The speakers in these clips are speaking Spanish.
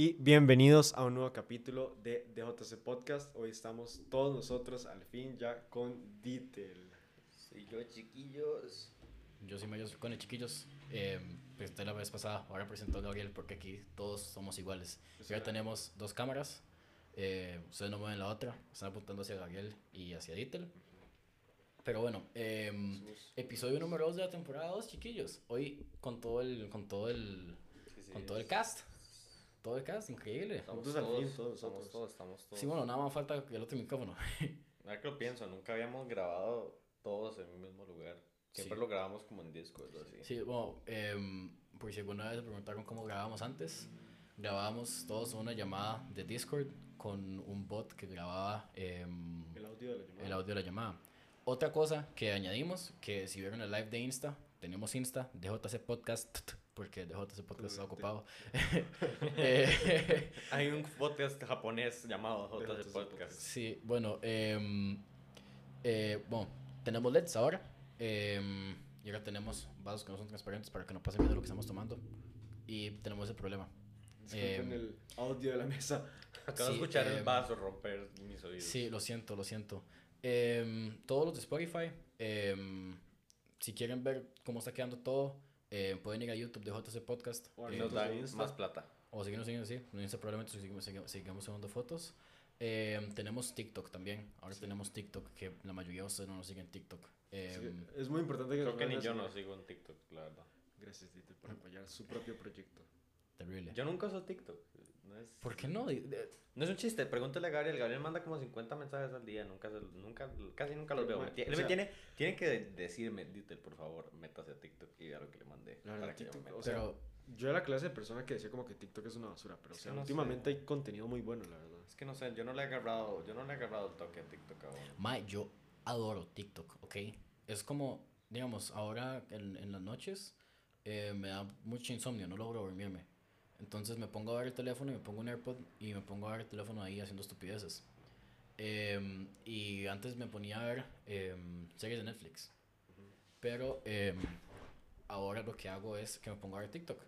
y bienvenidos a un nuevo capítulo de DJC Podcast. Hoy estamos todos nosotros al fin ya con Ditel. Soy yo, chiquillos. Yo soy Mario con chiquillos. Eh, presenté la vez pasada, ahora presento a Gabriel porque aquí todos somos iguales. Ya tenemos dos cámaras, eh, ustedes no mueven la otra, están apuntando hacia Gabriel y hacia Ditel. Pero bueno, eh, episodio número 2 de la temporada 2, chiquillos. Hoy con todo el, con todo el, Sí, sí, con todo el cast. Todo el cast, increíble. Estamos Nosotros al fin, todos, todos estamos todos, estamos todos. Sí, bueno, nada más falta el otro micrófono. Ahora que lo pienso, nunca habíamos grabado todos en un mismo lugar. Siempre Sí. lo grabamos como en Discord o así. Sí, bueno, em, por si alguna vez se preguntaron cómo grabábamos antes, grabábamos todos una llamada de Discord con un bot que grababa em, El audio de la llamada. el audio de la llamada. Otra cosa que añadimos, que si vieron el live de Insta, tenemos Insta, DJC Podcast, porque DJC Podcast está ocupado. Eh, Hay un podcast japonés llamado JC Podcast. Sí, bueno, em, eh, bueno, tenemos LEDs ahora. em, y ahora tenemos vasos que no son transparentes para que no pasen viendo lo que estamos tomando. Y tenemos el problema. Disculpen em, el audio de la mesa. Acabo de Sí, escuchar el vaso romper mis oídos. Sí, lo siento, lo siento. Todos los de Spotify, si quieren ver cómo está quedando todo, em, pueden ir a YouTube de JC Podcast. O em, Nos dan Insta. más plata. O seguirnos siguiendo así. En Insta probablemente seguimos, seguimos, sigamos subiendo fotos. Em, tenemos TikTok también. Ahora tenemos TikTok, que la mayoría de ustedes no nos siguen en TikTok. Em, Sí, es muy importante que Creo que ni yo no sigo en TikTok, la verdad. Gracias, Ditel, por apoyar su propio proyecto. terrible. Yo nunca uso TikTok. No es, ¿Por qué no? De- no es un chiste, pregúntale a Gabriel. Gabriel manda como 50 mensajes al día. Nunca, se- nunca casi nunca los veo. ma- Me o él sea- me tiene, tiene que decirme, Ditel, por favor, métase a TikTok y vea lo que le mandé. La verdad, yo TikTok, me o sea, Pero, Yo era la clase de persona que decía como que TikTok es una basura, pero o sea, que no últimamente hay contenido muy bueno, la verdad. Es que no sé, yo no le he agarrado, yo no le he agarrado el toque a TikTok aún. Mae, yo adoro TikTok, ¿ok? Es como, digamos, ahora en, en las noches eh, me da mucho insomnio, no logro dormirme. Entonces me pongo a ver el teléfono y me pongo un AirPod y me pongo a ver el teléfono ahí haciendo estupideces. Em, y antes me ponía a ver em, series de Netflix. Pero em, ahora lo que hago es que me pongo a ver TikTok.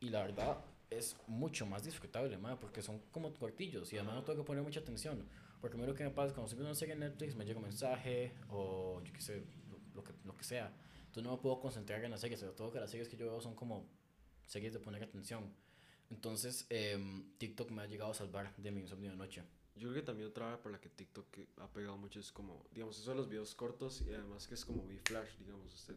Y la verdad es mucho más disfrutable, mae, porque son como cortillos y además no tengo que poner mucha atención. Porque a mí lo que me pasa es cuando estoy viendo una serie en Netflix me llega un mensaje o yo qué sé, lo, lo que, lo que sea. Entonces no me puedo concentrar en las series, sobre todo que las series que yo veo son como series de poner atención. Entonces em, TikTok me ha llegado a salvar de mi insomnio de noche. Yo creo que también otra por la que TikTok ha pegado mucho es como, digamos, eso de los videos cortos y además que es como muy flash, digamos, usted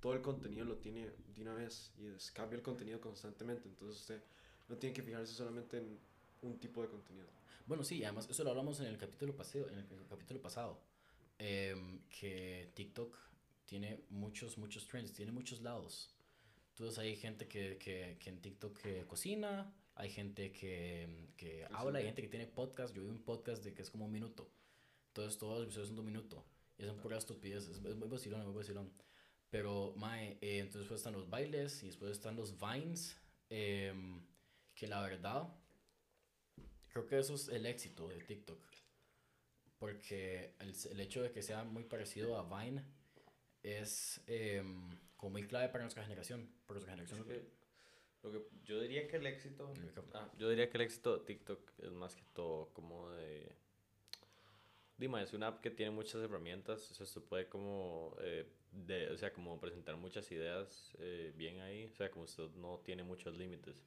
todo el contenido lo tiene de una vez y es- cambia el contenido constantemente, entonces usted no tiene que fijarse solamente en un tipo de contenido. Bueno, sí, además eso lo hablamos en el capítulo pasado, en el, capítulo pasado, em, que TikTok tiene muchos, muchos trends, tiene muchos lados. Entonces hay gente que, que, que en TikTok que cocina, hay gente que, que habla, hay gente que tiene podcast. Yo vi un podcast de que es como un minuto. Entonces todos los episodios son de un minuto. Y son puras estupideces. Es, es muy vacilón, es muy vacilón. Pero, mae, eh, entonces después están los bailes y después están los vines. em, que la verdad, creo que eso es el éxito de TikTok. Porque el, el hecho de que sea muy parecido a Vine es em, muy clave para nuestra generación. Porque nuestra Es generación. que lo que yo diría que el éxito, ah, yo diría que el éxito de TikTok es más que todo como de Dima, es una app que tiene muchas herramientas, o sea, se puede como, eh, de, o sea, como presentar muchas ideas eh, bien ahí, o sea, como usted no tiene muchos límites.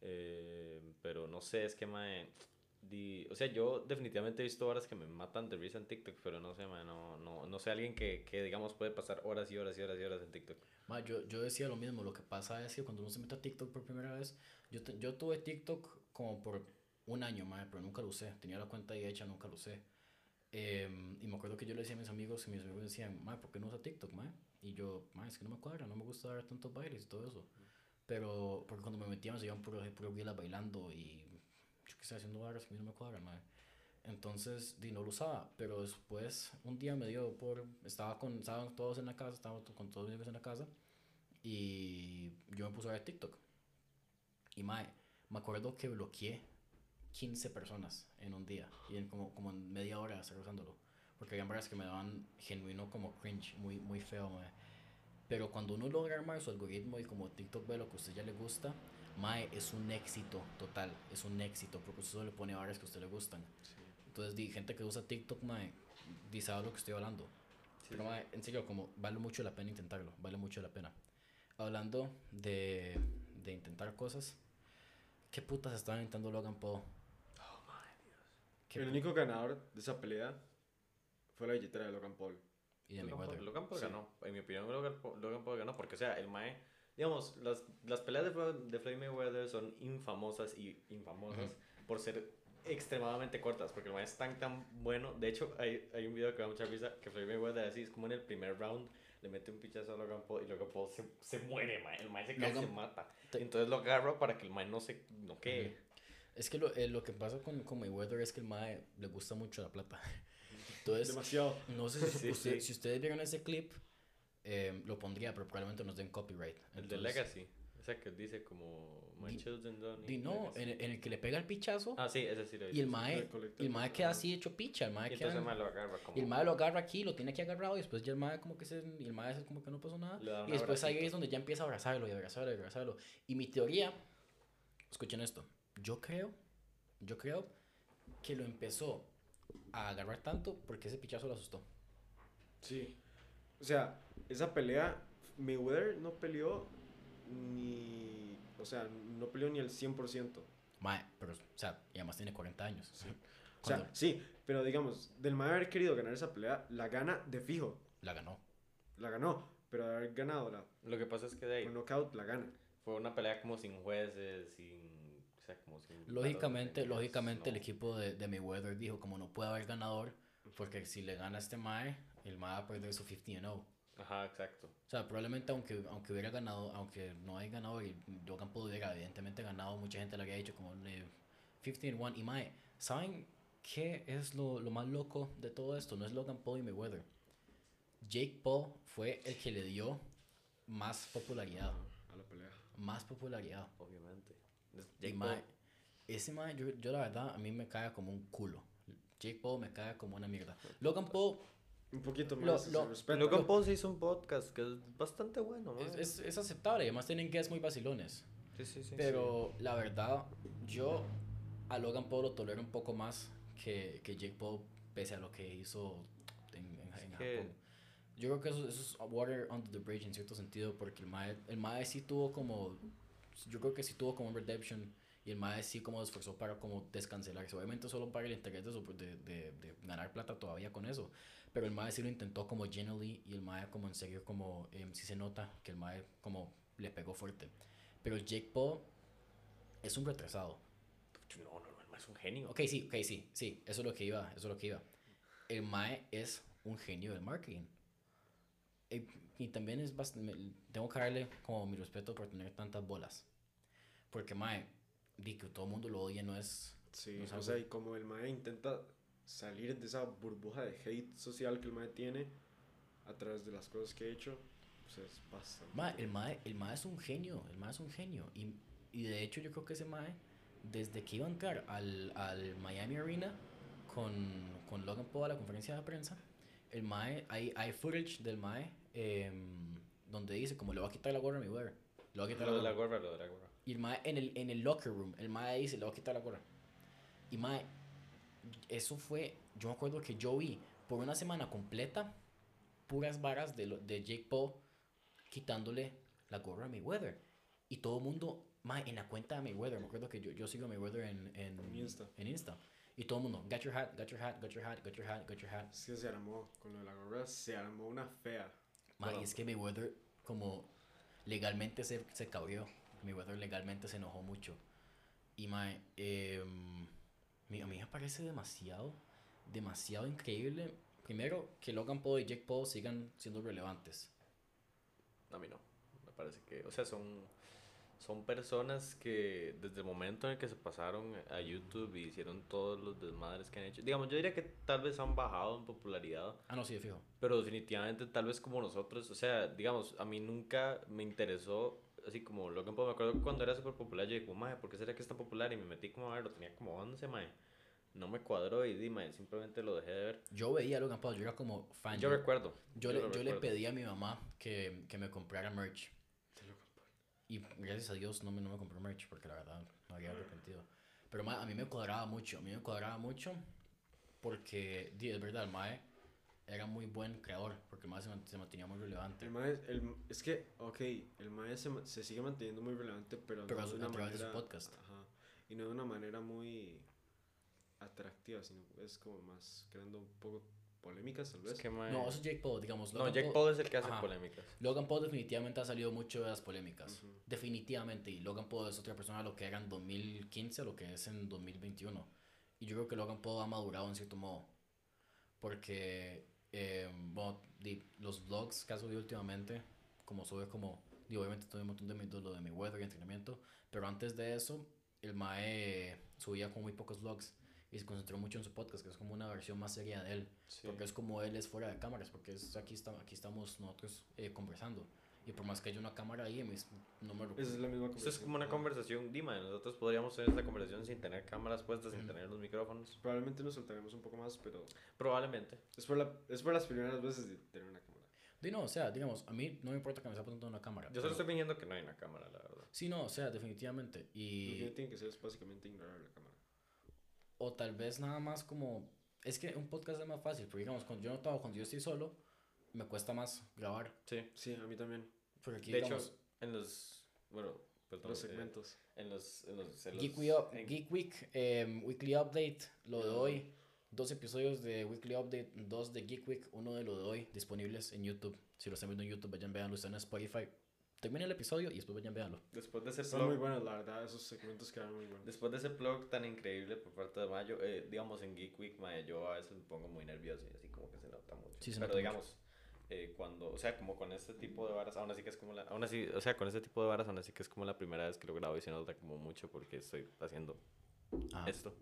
Eh, pero no sé, es que, mae, di- o sea, yo definitivamente he visto horas que me matan de risa en TikTok, pero no sé, mae, no, no, no sé alguien que, que, digamos, puede pasar horas y horas y horas y horas en TikTok. Ma, yo, yo decía lo mismo, lo que pasa es que cuando uno se mete a TikTok por primera vez, yo, te- yo tuve TikTok como por un año, ma, pero nunca lo usé, tenía la cuenta ahí hecha, nunca lo usé. Em, y me acuerdo que yo le decía a mis amigos y mis amigos decían, ma, ¿por qué no usa TikTok, ma? Y yo, ma, es que no me cuadra, no me gusta dar tantos bailes y todo eso. Pero, porque cuando me metía me seguían puro, puro reels bailando y sé, haciendo barras que a mí no me cuadra, ma. Entonces, di, no lo usaba, pero después un día me dio por, estaba con, estaban todos en la casa, estaba con todos mis amigos en la casa y yo me puse a ver TikTok. Y mae, me acuerdo que bloqueé 15 personas en un día y en como, como en media hora estar usándolo. Porque había varias que me daban genuino como cringe, muy, muy feo. Pero cuando uno logra armar su algoritmo y como TikTok ve lo que a usted ya le gusta, mae, es un éxito total, es un éxito, porque usted solo le pone barras que a usted le gustan. Entonces, di, gente que usa TikTok, mae, di, sabe lo que estoy hablando. Pero, mae, en serio, como vale mucho la pena intentarlo, vale mucho la pena. Hablando de, de intentar cosas, ¿qué putas estaban intentando Logan Paul? ¿Qué El pu- único ganador de esa pelea fue la billetera de Logan Paul. y de Logan Paul. Logan Paul Sí. ganó. En mi opinión, Logan Paul, Logan Paul ganó porque, o sea, el Mae, digamos, las, las peleas de, de Floyd Mayweather son infamosas y infamosas por ser extremadamente cortas, porque el Mae es tan, tan bueno. De hecho, hay, hay un video que da mucha risa que Floyd Mayweather así, es como en el primer round, le mete un pichazo a Logan Paul y Logan Paul se, se muere, Mae. El Mae se y se Logan- mata. Entonces lo agarra para que el Mae no se noquee. Es que lo, eh, lo que pasa con, con Mayweather es que el mae le gusta mucho la plata. Entonces, Demasiado. no sé si, Sí, usted- sí. si ustedes vieron ese clip, eh, lo pondría, pero probablemente nos den copyright. El de Entonces, Legacy. O sea, que dice como, My Di- children don't di, no, legacy". en, el- en el que le pega el pichazo Ah, sí, ese sí lo y el mae, el mae queda así hecho picha. El mae, Y queda- entonces el Mae lo agarra como... y el mae lo agarra aquí, lo tiene aquí agarrado y después ya el mae como que se, y el mae hace como que no pasó nada. Y después ahí abracito. es donde ya empieza a abrazarlo y abrazarlo y abrazarlo. Y mi teoría, escuchen esto, yo creo, yo creo que lo empezó a agarrar tanto porque ese pichazo lo asustó. Sí. O sea, esa pelea, Mayweather no peleó ni. O sea, no peleó ni el 100%. Mae, pero, o sea, y además tiene 40 años. O sea, sí, pero digamos, del mae haber querido ganar esa pelea, la gana de fijo. la ganó. La ganó, pero de haber ganado la, Lo que pasa es que de ahí por knockout, la gana. fue una pelea como sin jueces, sin... O sea, como sin... Lógicamente, lógicamente el equipo de, de Mayweather dijo como no puede haber ganador porque si le gana a este Mae, el Mae va a perder su 50 and 0. Ajá, exacto. O sea, probablemente aunque, aunque hubiera ganado, aunque no haya ganado y Logan Paul hubiera evidentemente ganado, mucha gente le había dicho como eh, 50 and 1. Y Mae, ¿saben qué es lo, lo más loco de todo esto? No es Logan Paul y Mayweather. Jake Paul fue el que le dio más popularidad. A la pelea. Más popularidad. Obviamente. Jake mae, Paul. ese mae, yo, yo la verdad, a mí me cae como un culo. Jake Paul me cae como una mierda. Logan Paul Un poquito Lo- más lo- respeta. Logan Paul se hizo un podcast que es bastante bueno, ¿no? es, es, es aceptable, además tienen guests muy vacilones. Sí, sí, sí. Pero la verdad, yo a Logan Paul lo tolero un poco más que, que Jake Paul, pese a lo que hizo en, en- en que- Japón. Yo creo que eso, eso es water under the bridge en cierto sentido, porque el Mae, el Mae sí tuvo como. Yo creo que sí tuvo como un redemption. Y el Mae sí como esforzó para como descancelarse. Obviamente solo para el interés de, de, de, de ganar plata todavía con eso. Pero el Mae sí lo intentó como genuinely. Y el Mae como en serio como em, sí se nota que el Mae como le pegó fuerte. Pero Jake Paul es un retrasado. No, no, no, el mae es un genio. Ok, sí, ok, sí, sí, eso es lo que iba, eso es lo que iba. El Mae es un genio del marketing. Y, y también es bastante, tengo que darle como mi respeto por tener tantas bolas. Porque Mae, di que todo el mundo lo odia, no es... Sí, no es o sea, y como el mae intenta salir de esa burbuja de hate social que el mae tiene a través de las cosas que ha hecho, pues es bastante. Mae, el Mae, el Mae es un genio, el Mae es un genio. Y, y de hecho yo creo que ese Mae, desde que iba a entrar al, al Miami Arena con, con Logan Paul a la conferencia de prensa, el Mae, hay, hay footage del Mae em, donde dice como le va a quitar la gorra a mi. Le va a quitar Lo la de la gorra. gorra, lo de la gorra. Y el Mae en el, en el locker room, el Mae dice le va a quitar la gorra. Y Mae, eso fue, yo me acuerdo que yo vi por una semana completa puras varas de, lo- de Jake Paul quitándole la gorra a Mayweather. Y todo el mundo, mae, en la cuenta de Mayweather, me acuerdo que yo, yo sigo a Mayweather en, en, En Insta. en Insta. Y todo el mundo, got your hat, got your hat, got your hat, got your hat, got your hat. Es que se armó, con lo de la gorra, se armó una fea. Mae, y es que Mayweather como legalmente se, se cabrió. Mayweather legalmente se enojó mucho. Y mae, em, mi- a mí me parece demasiado, demasiado increíble. Primero, que Logan Paul y Jake Paul sigan siendo relevantes. A mí no. Me parece que, o sea, son, son personas que desde el momento en el que se pasaron a YouTube y hicieron todos los desmadres que han hecho, digamos, yo diría que tal vez han bajado en popularidad, Ah, no, sí, de fijo. pero definitivamente tal vez como nosotros, o sea, digamos, a mí nunca me interesó, así como Logan Paul, me acuerdo que cuando era súper popular, yo dije, mae, ¿por qué será que es tan popular? Y me metí como a verlo, tenía como 11, mae. No me cuadró y di, mae, simplemente lo dejé de ver. Yo veía a Logan Paul, yo era como fan. Yo recuerdo. yo, le, lo yo le recuerdo. pedí a mi mamá que, que me comprara merch. y gracias a Dios no me, no me compré merch porque la verdad me había arrepentido. Pero mae, a mí me cuadraba mucho, a mí me cuadraba mucho porque, es verdad, el Mae era muy buen creador porque el Mae se, man- se mantenía muy relevante. El mae, el, es que, ok, el mae se, se sigue manteniendo muy relevante, pero, Pero no a de una a través de su manera. podcast. Ajá, y no de una manera muy atractiva, sino es como más creando un poco polémicas, tal vez. Es que, mae, No, eso es Jake Paul, digamos. no, Logan Jake Paul es el que hace Ajá. polémicas. Logan Paul definitivamente ha salido mucho de las polémicas. Ujú. Definitivamente. Y Logan Paul es otra persona a lo que era en 2015 a lo que es en 2021. Y yo creo que Logan Paul ha madurado en cierto modo. Porque, eh, bueno, di- los vlogs que ha subido últimamente, como sube como, di, obviamente todo un montón de, mi- de lo de mi weather y entrenamiento. Pero antes de eso, el Mae subía con muy pocos vlogs. Y se concentró mucho en su podcast, que es como una versión más seria de él. Sí. Porque es como él es fuera de cámaras, porque es aquí, está, aquí estamos nosotros eh, conversando. Y por más que haya una cámara ahí, mis, no me Esa es la misma Esto es como una conversación, Dima. Nosotros podríamos tener esta conversación sin tener cámaras puestas, sin tener los micrófonos. Probablemente nos soltaremos un poco más, pero Probablemente. es por, la, es por las primeras veces de tener una cámara. Di no, o sea, digamos, a mí no me importa que me esté apuntando una cámara. Yo solo pero- estoy fingiendo que no hay una cámara, la verdad. Sí, no, o sea, definitivamente. Lo que Y, tiene que ser es básicamente ignorar la cámara. o tal vez nada más como, es que un podcast es más fácil, porque digamos, cuando yo notaba, cuando yo estoy solo, me cuesta más grabar. Sí. Sí, a mí también. Porque aquí, De digamos, hecho, en los. Bueno, perdón. Los eh, segmentos. en los. En los, en Geek, los- Week, Up- en- Geek Week, em, Weekly Update, lo de hoy, dos episodios de Weekly Update, dos de Geek Week, uno de lo de hoy, disponibles en YouTube. Si lo están viendo en YouTube, vayan, veanlo, están en Spotify. Termina el episodio y después vayan, veanlo. Después de ese Son muy plug, buenos, la verdad. Esos segmentos quedaron muy buenos. después de ese plug tan increíble por parte de Mayo, eh, digamos en Geek Week, mae, yo a veces me pongo muy nervioso y así como que se nota mucho. Sí, se Pero nota digamos, eh, cuando, o sea, como con este tipo de varas, aún así que es como la, aún así, o sea, con este tipo de varas, aún así que es como la primera vez que lo grabo y se nota como mucho porque estoy haciendo Ajá. esto.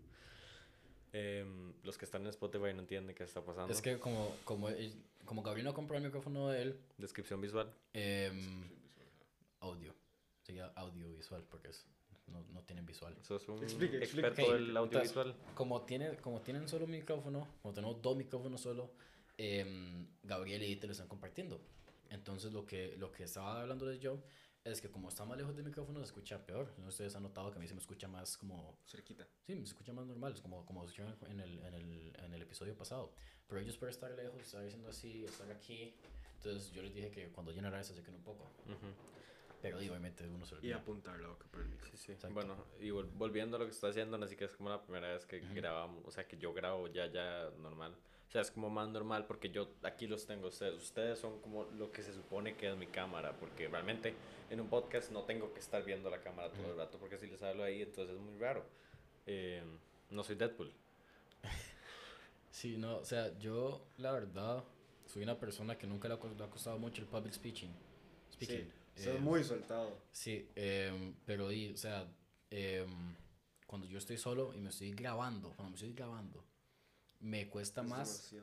Em, los que están en Spotify no entienden qué está pasando. Es que como, como, como Gabriel no compró el micrófono de él, Descripción visual. em, audio. Sería audiovisual porque es, no, no tienen visual. Eso es un Explique, explique. experto Ok, del entonces- audiovisual. Como, tiene, como tienen solo un micrófono, como tenemos dos micrófonos solo, em, Gabriel y te lo están compartiendo. Entonces lo que, lo que estaba hablando de yo es que como está más lejos del micrófono se escucha peor. ¿No? Ustedes han notado que a mí se me escucha más como... Cerquita. Sí, me escucha más normal, es como, como escucharon en el, en, el, en el episodio pasado. Pero ellos por estar lejos, estar diciendo así, estar aquí. Entonces yo les dije que cuando llenara se acerquen un poco. Ujú. Pero y, obviamente uno se Y olvida. apuntar la boca por el micro. Sí, sí. Exacto. Bueno, y vol- volviendo a lo que está haciendo, así que es como la primera vez que Ujú. grabamos, o sea, que yo grabo ya, ya normal. O sea, es como más normal porque yo aquí los tengo ustedes. Ustedes son como lo que se supone que es mi cámara, porque realmente en un podcast no tengo que estar viendo la cámara todo el rato, porque si les hablo ahí, entonces es muy raro. Eh, no soy Deadpool. Sí, no, o sea, yo la verdad soy una persona que nunca le ha, co- le ha costado mucho el public speaking. speaking. Sí, Eh, muy soltado. Sí, em, pero y, o sea, em, cuando yo estoy solo y me estoy grabando, cuando me estoy grabando, me cuesta Es más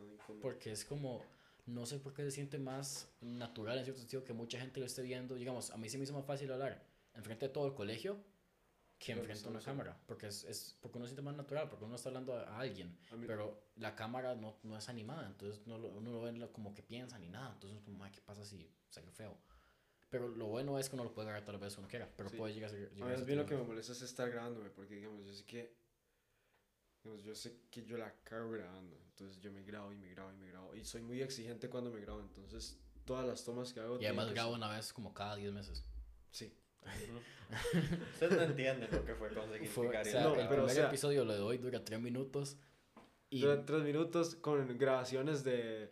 porque es como, no sé por qué se siente más natural en cierto sentido que mucha gente lo esté viendo. Digamos, a mí se me hizo más fácil hablar enfrente de todo el colegio que enfrente de una sí, cámara, porque es, es porque uno se siente más natural, porque uno está hablando a, a alguien, A mí- pero la cámara no, no es animada, entonces no lo, uno lo ve como que piensa ni nada, entonces como, "Ay, ¿qué pasa si sale feo? Pero lo bueno es que uno lo puede agarrar tal vez cuando quiera, pero Sí. puede llegar a ser... A mí a bien lo que me molesta es estar grabándome, porque digamos, yo sé que, digamos, yo sé que yo la cago grabando, entonces yo me grabo y me grabo y me grabo, y soy muy exigente cuando me grabo, entonces todas las tomas que hago... Y además que grabo ser- una vez como cada 10 meses. Sí, Ustedes no entienden lo que fue conseguir Fue, o Vicario. sea, No, el pero, o primer sea- episodio lo de hoy dura 3 minutos y... Duran tres minutos con grabaciones de...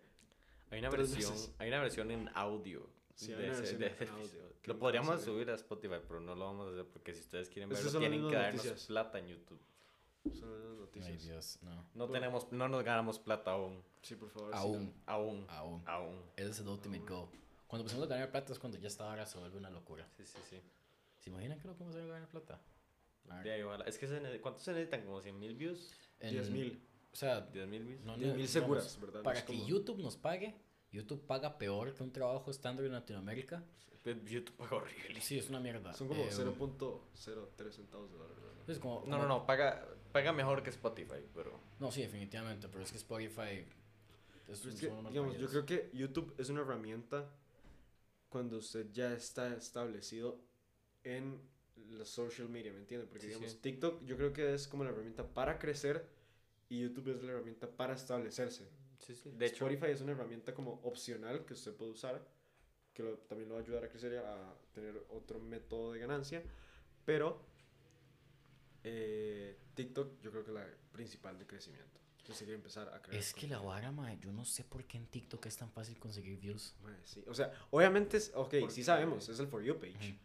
Hay una versión, meses. hay una versión en audio. Sí, de ese- de ese audio Lo podríamos subir a Spotify, pero no lo vamos a hacer porque si ustedes quieren verlo, tienen que darnos noticias. plata en YouTube. Son las Ay, noticias. Dios, no. No tenemos, no nos ganamos plata aún. Sí, por favor. sí, Aún, Aún. aún. Aún. Ese es el ultimate goal. Cuando empezamos a ganar plata es cuando ya esta hora se vuelve una locura. Sí, sí, sí. ¿Se imaginan que lo que vamos a hacer ganar plata? De ahí, ojalá. Es que se ¿cuántos se necesitan? ¿Como 100 mil views? en- 10.000. O sea, ¿10 mil views? no, 10.000 no, seguras, digamos, ¿verdad? No Para que como- YouTube nos pague, YouTube paga peor que un trabajo estándar en Latinoamérica. YouTube paga horrible. Sí, es una mierda. Son como Eh, 0.03 centavos de dólar. es como- No, no, no. Paga, paga mejor que Spotify, pero... No, sí, definitivamente, pero es que Spotify... Es, es que, digamos, yo creo que YouTube es una herramienta cuando usted ya está establecido en la social media, ¿me entiendes? Porque, Sí, digamos, sí. TikTok yo creo que es como la herramienta para crecer y YouTube es la herramienta para establecerse. Sí, sí. De hecho, Spotify es una herramienta como opcional que usted puede usar, que lo- también lo va a ayudar a crecer y a tener otro método de ganancia, pero eh, TikTok yo creo que es la principal de crecimiento. Quiero empezar a crear. Es que la vara, mae, yo no sé por qué en TikTok es tan fácil conseguir views. Mae, sí. O sea, obviamente es, ok, Porque- sí sabemos, es el For You page,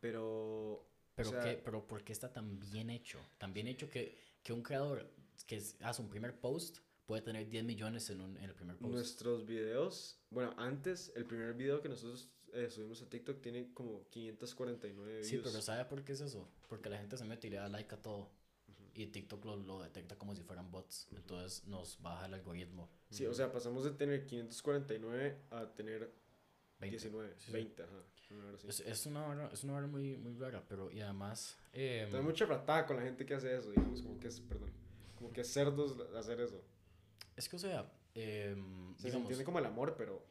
pero... Pero, o sea, qué, pero ¿por qué está tan bien hecho? Tan bien hecho que, que un creador que hace un primer post puede tener 10 millones en, un, en el primer post. Nuestros videos, bueno, antes, el primer video que nosotros eh, subimos a TikTok tiene como 549 Sí, views. pero ¿sabe por qué es eso? Porque la gente se mete y le da like a todo. Y TikTok lo, lo detecta como si fueran bots. Entonces nos baja el algoritmo. Sí, o sea, pasamos de tener 549 a tener 20. 19, Sí, sí. 20, ajá. una. Es, es una hora, es una hora muy, muy rara, pero y además... em, Hay mucha ratada con la gente que hace eso, digamos, como que es, perdón, como que es cerdos hacer eso. es que, o sea, O sea, se digamos, entiende como el amor, pero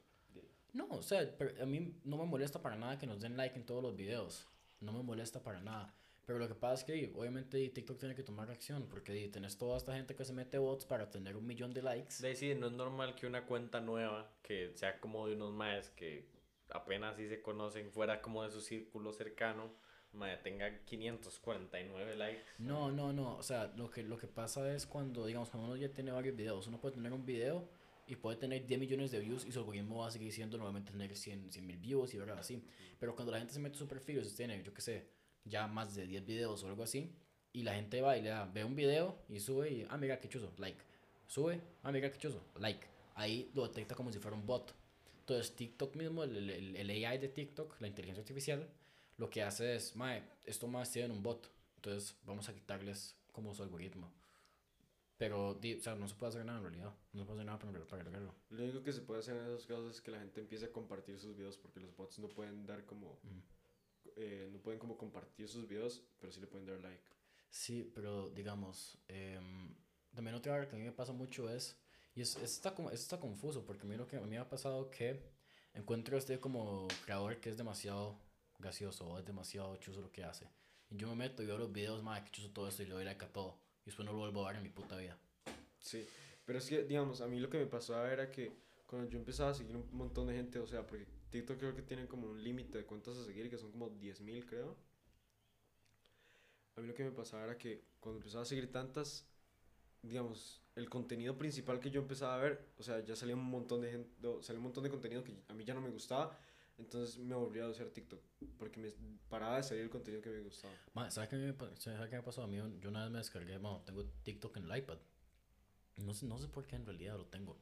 No, o sea, a mí no me molesta para nada que nos den like en todos los videos. No me molesta para nada. Pero lo que pasa es que obviamente TikTok tiene que tomar acción porque tenés toda esta gente que se mete bots para tener un millón de likes. sí, no es normal que una cuenta nueva, que sea como de unos maes que apenas sí se conocen, fuera como de su círculo cercano, mae, tenga 549 likes. No, no, no. O sea, lo que, lo que pasa es cuando, digamos, cuando uno ya tiene varios videos, uno puede tener un video y puede tener 10 millones de views y su algoritmo va a seguir siendo normalmente tener 100 mil views y verdad así. Pero cuando la gente se mete a su perfil usted tiene, yo qué sé, ya más de 10 videos o algo así, y la gente va y le da, ve un video y sube y, ah, mira qué chuzo, like. Sube, ah, mira qué chuzo, like. Ahí lo detecta como si fuera un bot. Entonces, TikTok mismo, el, el, el AI de TikTok, la inteligencia artificial, lo que hace es, mae, esto más tiene un bot. Entonces, vamos a quitarles como su algoritmo. Pero, di, o sea, no se puede hacer nada en realidad. No se puede hacer nada para, para arreglarlo. lo único que se puede hacer en esos casos es que la gente empiece a compartir sus videos porque los bots no pueden dar como, Ujú. eh, no pueden como compartir sus videos, pero sí le pueden dar like. Sí, pero digamos, em, también otra cosa que a mí me pasa mucho es, y es, es está, como, es está confuso, porque a mí, lo que, a mí me ha pasado que encuentro a este como creador que es demasiado gracioso o es demasiado chuzo lo que hace. Y yo me meto y veo los videos, madre, que chuzo todo esto y le doy like a todo. Y después no lo vuelvo a ver en mi puta vida. Sí, pero es que, digamos, a mí lo que me pasaba era que cuando yo empezaba a seguir un montón de gente, o sea, porque TikTok creo que tiene como un límite de cuentas a seguir, que son como 10.000 creo. A mí lo que me pasaba era que cuando empezaba a seguir tantas, digamos, el contenido principal que yo empezaba a ver, o sea, ya salía un montón de gente, salía un montón de contenido que a mí ya no me gustaba, entonces me volví a usar TikTok, porque me paraba de salir el contenido que me gustaba. Madre, ¿sabes qué, me, ¿sabes qué me pasó? A mí yo una vez me descargué, bueno, tengo TikTok en el iPad. No sé, no sé por qué en realidad lo tengo.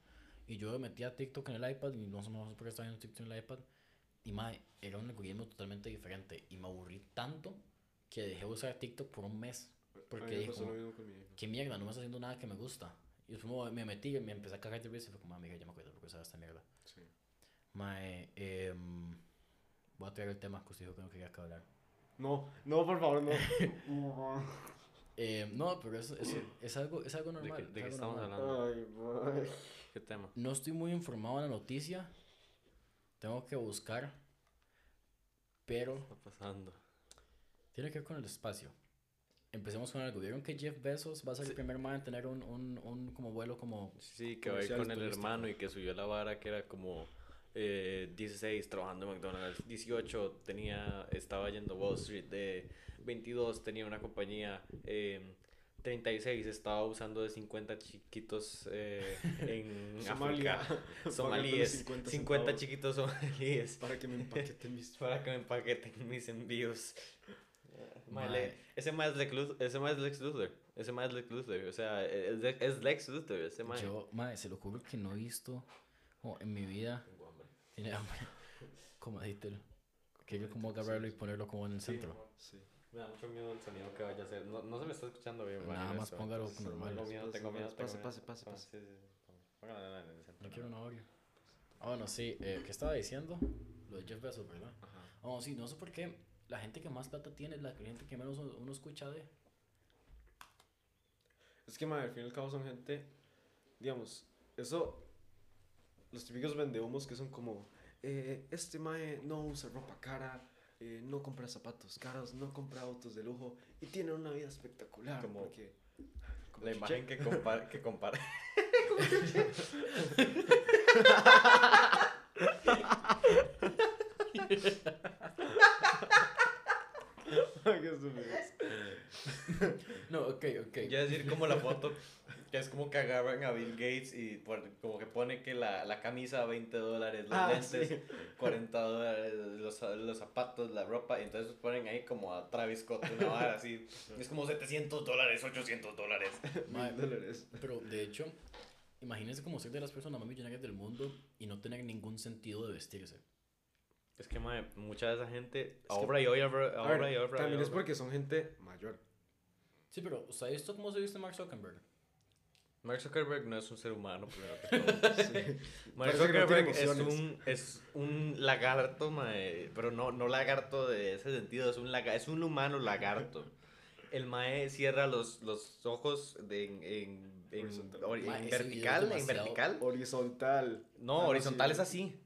Y yo me metí a TikTok en el iPad y no sé, no sé por qué estaba viendo TikTok en el iPad. Y madre, era un algoritmo totalmente diferente. Y me aburrí tanto que dejé de usar TikTok por un mes. Porque dije, qué mierda, no me está haciendo nada que me gusta. Y después me, me metí y me empecé a cagar de risa y fue como, amiga, ya me acuerdo por qué usaba esta mierda. Sí. Mae, em, voy a traer el tema dijo que no quería que hablar. No, no, por favor, no. Eh, no, pero es, es, es algo, es algo ¿De qué, normal. de es qué estamos normal. hablando? Ay, boy. ¿Qué tema? No estoy muy informado en la noticia. Tengo que buscar. Pero ¿Qué está pasando? tiene que ver con el espacio. Empecemos con algo. ¿Vieron que Jeff Bezos va a ser el primer man en tener un, un, un como vuelo como... Sí, que va a ir con el turístico. hermano y que subió la vara que era como eh, 16 trabajando en McDonald's, 18 tenía, estaba yendo a Wall Street, de 22 tenía una compañía, eh, 36 estaba usando de 50 chiquitos eh, en Somalia. África, somalíes, 50 50, centavos chiquitos somalíes Para que me empaqueten mis. para que me empaqueten mis envíos. Mae. le- ese más es Lex Luthor, ese más es Lex Luthor, ese más es Lex Luthor, o sea, es, Lex Luthor, ese mae. Yo, madre, se lo juro que no he visto como en mi vida. Hambre. Tiene hambre. Como Hitler. Quiero como agarrarlo y ponerlo como en el centro. Sí. Me da mucho miedo el sonido que vaya a hacer. No, no se me está escuchando bien. Nada Vale, más eso. póngalo normal. Tengo miedo, tengo miedo. Pase, tengo pase, miedo. pase, pase. sí, sí, sí. Póngala en el centro. No quiero un audio. Ah, bueno, sí. Eh, ¿Qué estaba diciendo? Lo de Jeff Bezos, ¿verdad? Ajá. Oh, sí, no sé por qué. La gente que más plata tiene es la gente que menos uno escucha de. Es que, madre, al fin y al cabo son gente. Digamos, eso. Los típicos vendehumos que son como. Eh, este mae no usa ropa cara. eh, no compra zapatos caros, no compra autos de lujo y tiene una vida espectacular. Como porque, como La imagen que compara. Que compara. No, ok, ok. Yo decir como la foto que es como que agarran a Bill Gates y por- como que pone que la, la camisa 20 dólares, los Ah, lentes sí. 40 dólares, los, los zapatos, la ropa, y entonces ponen ahí como a Travis Scott, una vara así. Es como 700 dólares, 800 dólares. Dólares. Pero de hecho, imagínense como ser de las personas más millonarias del mundo y no tener ningún sentido de vestirse. Es que, mae, mucha de esa gente que- ahorra y A ahorra ver, y ahorra. y también es ahorra. porque son gente mayor. Sí, pero ¿usted ha visto cómo se viste Mark Zuckerberg? Mark Zuckerberg no es un ser humano, primero que todo. Sí. Mark Parece no Zuckerberg es un, es un lagarto, mae, pero no, no lagarto de ese sentido, es un, laga- es un humano lagarto. El mae cierra los, los ojos de, en, en, en, vertical, en vertical. Horizontal. No, Ah, no, horizontal sí. es así,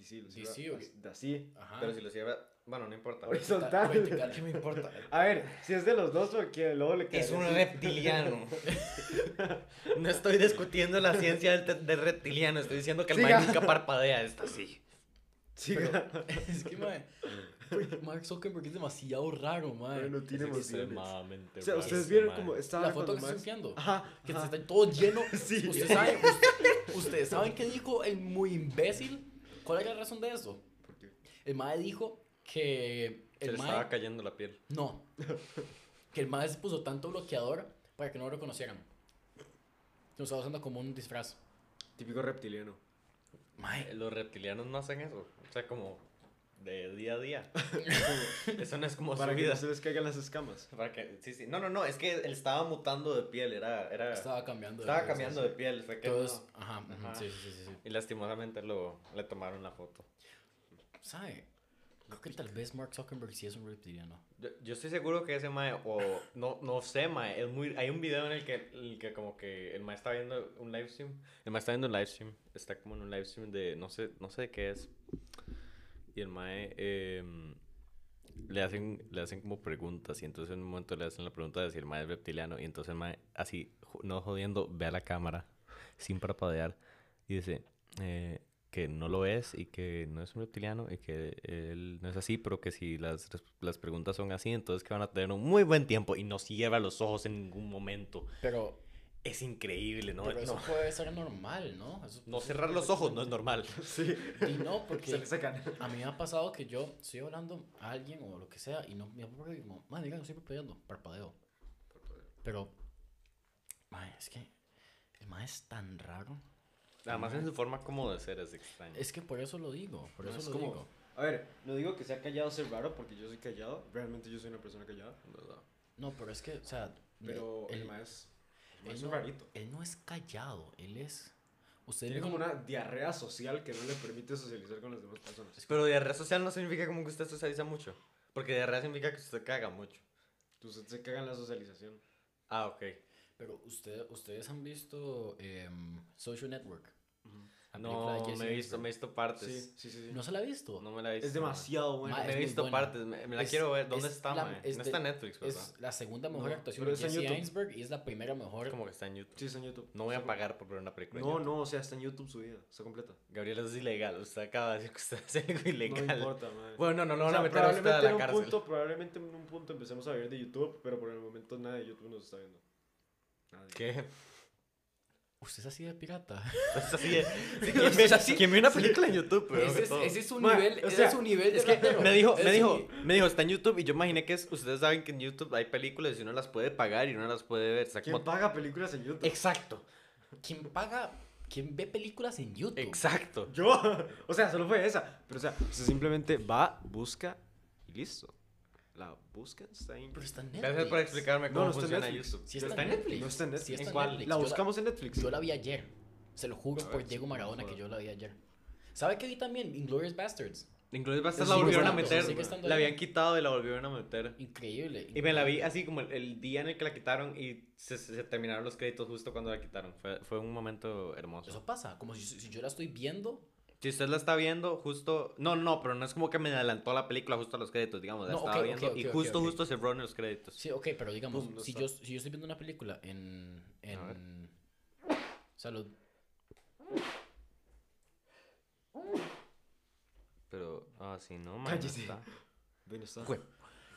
Sí, lo Sí, cierra así. Ajá. pero si lo cierra, bueno, no importa. Horizontal. Vertical. ¿Qué me importa? A ver, si es de los dos, porque luego le Es un reptiliano. No estoy discutiendo la ciencia del, del reptiliano, estoy diciendo que el Siga. mae nunca parpadea, está así. Sí, es que, mae, Mark Zuckerberg es demasiado raro, mae. no tiene Es extremadamente O sea, raro ustedes vieron como estaba La foto que estoy Max- enviando. Ajá, Que ajá. está todo lleno. Sí. ¿Usted sabe, usted- ¿Ustedes saben qué dijo el muy imbécil? ¿Cuál era la razón de eso? El mae dijo que Se el le mae... estaba cayendo la piel. No. que el mae se puso tanto bloqueador para que no lo reconocieran. Lo estaba usando como un disfraz. Típico reptiliano. Mae, Los reptilianos no hacen eso. O sea, como de día a día. eso no es como Para su que vida. no se les caigan las escamas. Para que, sí, sí. No, no, no. Es que él estaba mutando de piel. Era, era, estaba, estaba cambiando. de cambiando sí, de piel. Fue que Entonces, no. ajá, Ajá. sí, sí, sí, sí. Y lastimosamente lo, le tomaron la foto. ¿Sabe? Creo que tal vez Mark Zuckerberg sí es un reptiliano. Yo, yo estoy seguro que ese mae, o no, no sé, mae, es muy, hay un video en el que, el que como que el mae está viendo un live stream, el mae está viendo un live stream, está como en un live stream de, no sé, no sé de qué es, y el mae em, le hacen, le hacen como preguntas, y entonces en un momento le hacen la pregunta de si el mae es reptiliano, y entonces el mae, así, no jodiendo, ve a la cámara, sin parpadear, y dice, eh, que no lo es y que no es un reptiliano y que él no es así, pero que si las, las preguntas son así, entonces que van a tener un muy buen tiempo y no cierra los ojos en ningún momento. Pero, Es increíble, ¿no? pero eso No, puede ser normal, ¿no? Eso- no eso cerrar los ojos no es normal. Sí. Y no, porque Se le sacan. a mí me ha pasado que yo estoy hablando a alguien o lo que sea y no me porque como, man, digan, estoy parpadeando, parpadeo. Pero, man, es que el man es tan raro. Además en su forma como de ser es extraño. Es que por eso lo digo, por No, eso es lo como- digo. A ver, no digo que sea callado ser raro porque yo soy callado. Realmente yo soy una persona callada. No, pero es que, o sea, Pero él, el más él es no, rarito. él no es callado, él es... Usted Tiene no- como una diarrea social que no le permite socializar con las demás personas. Pero diarrea social no significa como que usted socializa mucho. Porque diarrea significa que usted caga mucho. Entonces se caga en la socialización. Ah, ok. Pero usted, ustedes han visto em, Social Network. No, me he visto, me he visto partes. Sí, sí, sí. sí. ¿No se la ha visto? No me la he visto. es demasiado bueno. Ma, Me he visto buena. partes, me, me la Es- quiero ver. ¿Dónde es está, la- es No de- está en Netflix, ¿verdad? Es la segunda mejor No, actuación de Jesse. Eisenberg y es la primera mejor. Es como que está en YouTube. Sí, está en YouTube. No voy a pagar por ver una película. No, no, o sea, está en YouTube su vida. Está completa. Gabriel, eso es ilegal. Usted acaba de decir que usted hace algo ilegal. No importa, madre. Bueno, no, no lo O van sea, a meter a usted a probablemente en la un cárcel. punto, probablemente en un punto empecemos a ver de YouTube, pero por el momento nada de YouTube nos está viendo. Nadie. ¿Qué? Usted es así de pirata. Es así de- sí, ¿Quién ve, sea, sí. quién ve una película en YouTube? Pero ese, es, ese es su nivel, o ese sea, es su nivel de Es que me dijo, Ese me dijo, me dijo, está en YouTube y yo imaginé que es, ustedes saben que en YouTube hay películas y uno las puede pagar y uno las puede ver. O sea, ¿Quién como- paga películas en YouTube? Exacto, ¿Quién paga? ¿Quién ve películas en YouTube? exacto. Yo. O sea, solo fue esa. Pero o sea, usted simplemente va, busca y listo. La busca, está en... Pero está en Netflix. Gracias por explicarme No, cómo no está en funciona Netflix. YouTube. Sí ¿Pero está en Netflix. No está en Netflix. Sí está ¿En cuál? Netflix. La buscamos en Netflix. Yo la vi ayer. Se lo juro A por ver, Diego Maradona que yo la vi ayer. ¿Sabe qué vi también? Inglourious Bastards. Inglourious Basterds Sí, la volvieron a meter. La habían quitado y la volvieron a meter. Increíble. Y me la vi así como el, el día en el que la quitaron y se, se- se terminaron los créditos justo cuando la quitaron. Fue, fue un momento hermoso. Eso pasa. Como si, si yo la estoy viendo Si usted la está viendo, justo. No, no, pero no es como que me adelantó la película justo a los créditos, digamos. La No, estaba viendo y justo, justo cerró en los créditos. Sí, ok, pero digamos, Pum, si, yo, si yo estoy viendo una película en... En... Salud. Pero, ah, sí, no, man. Cállese. está. Bien está. Jue-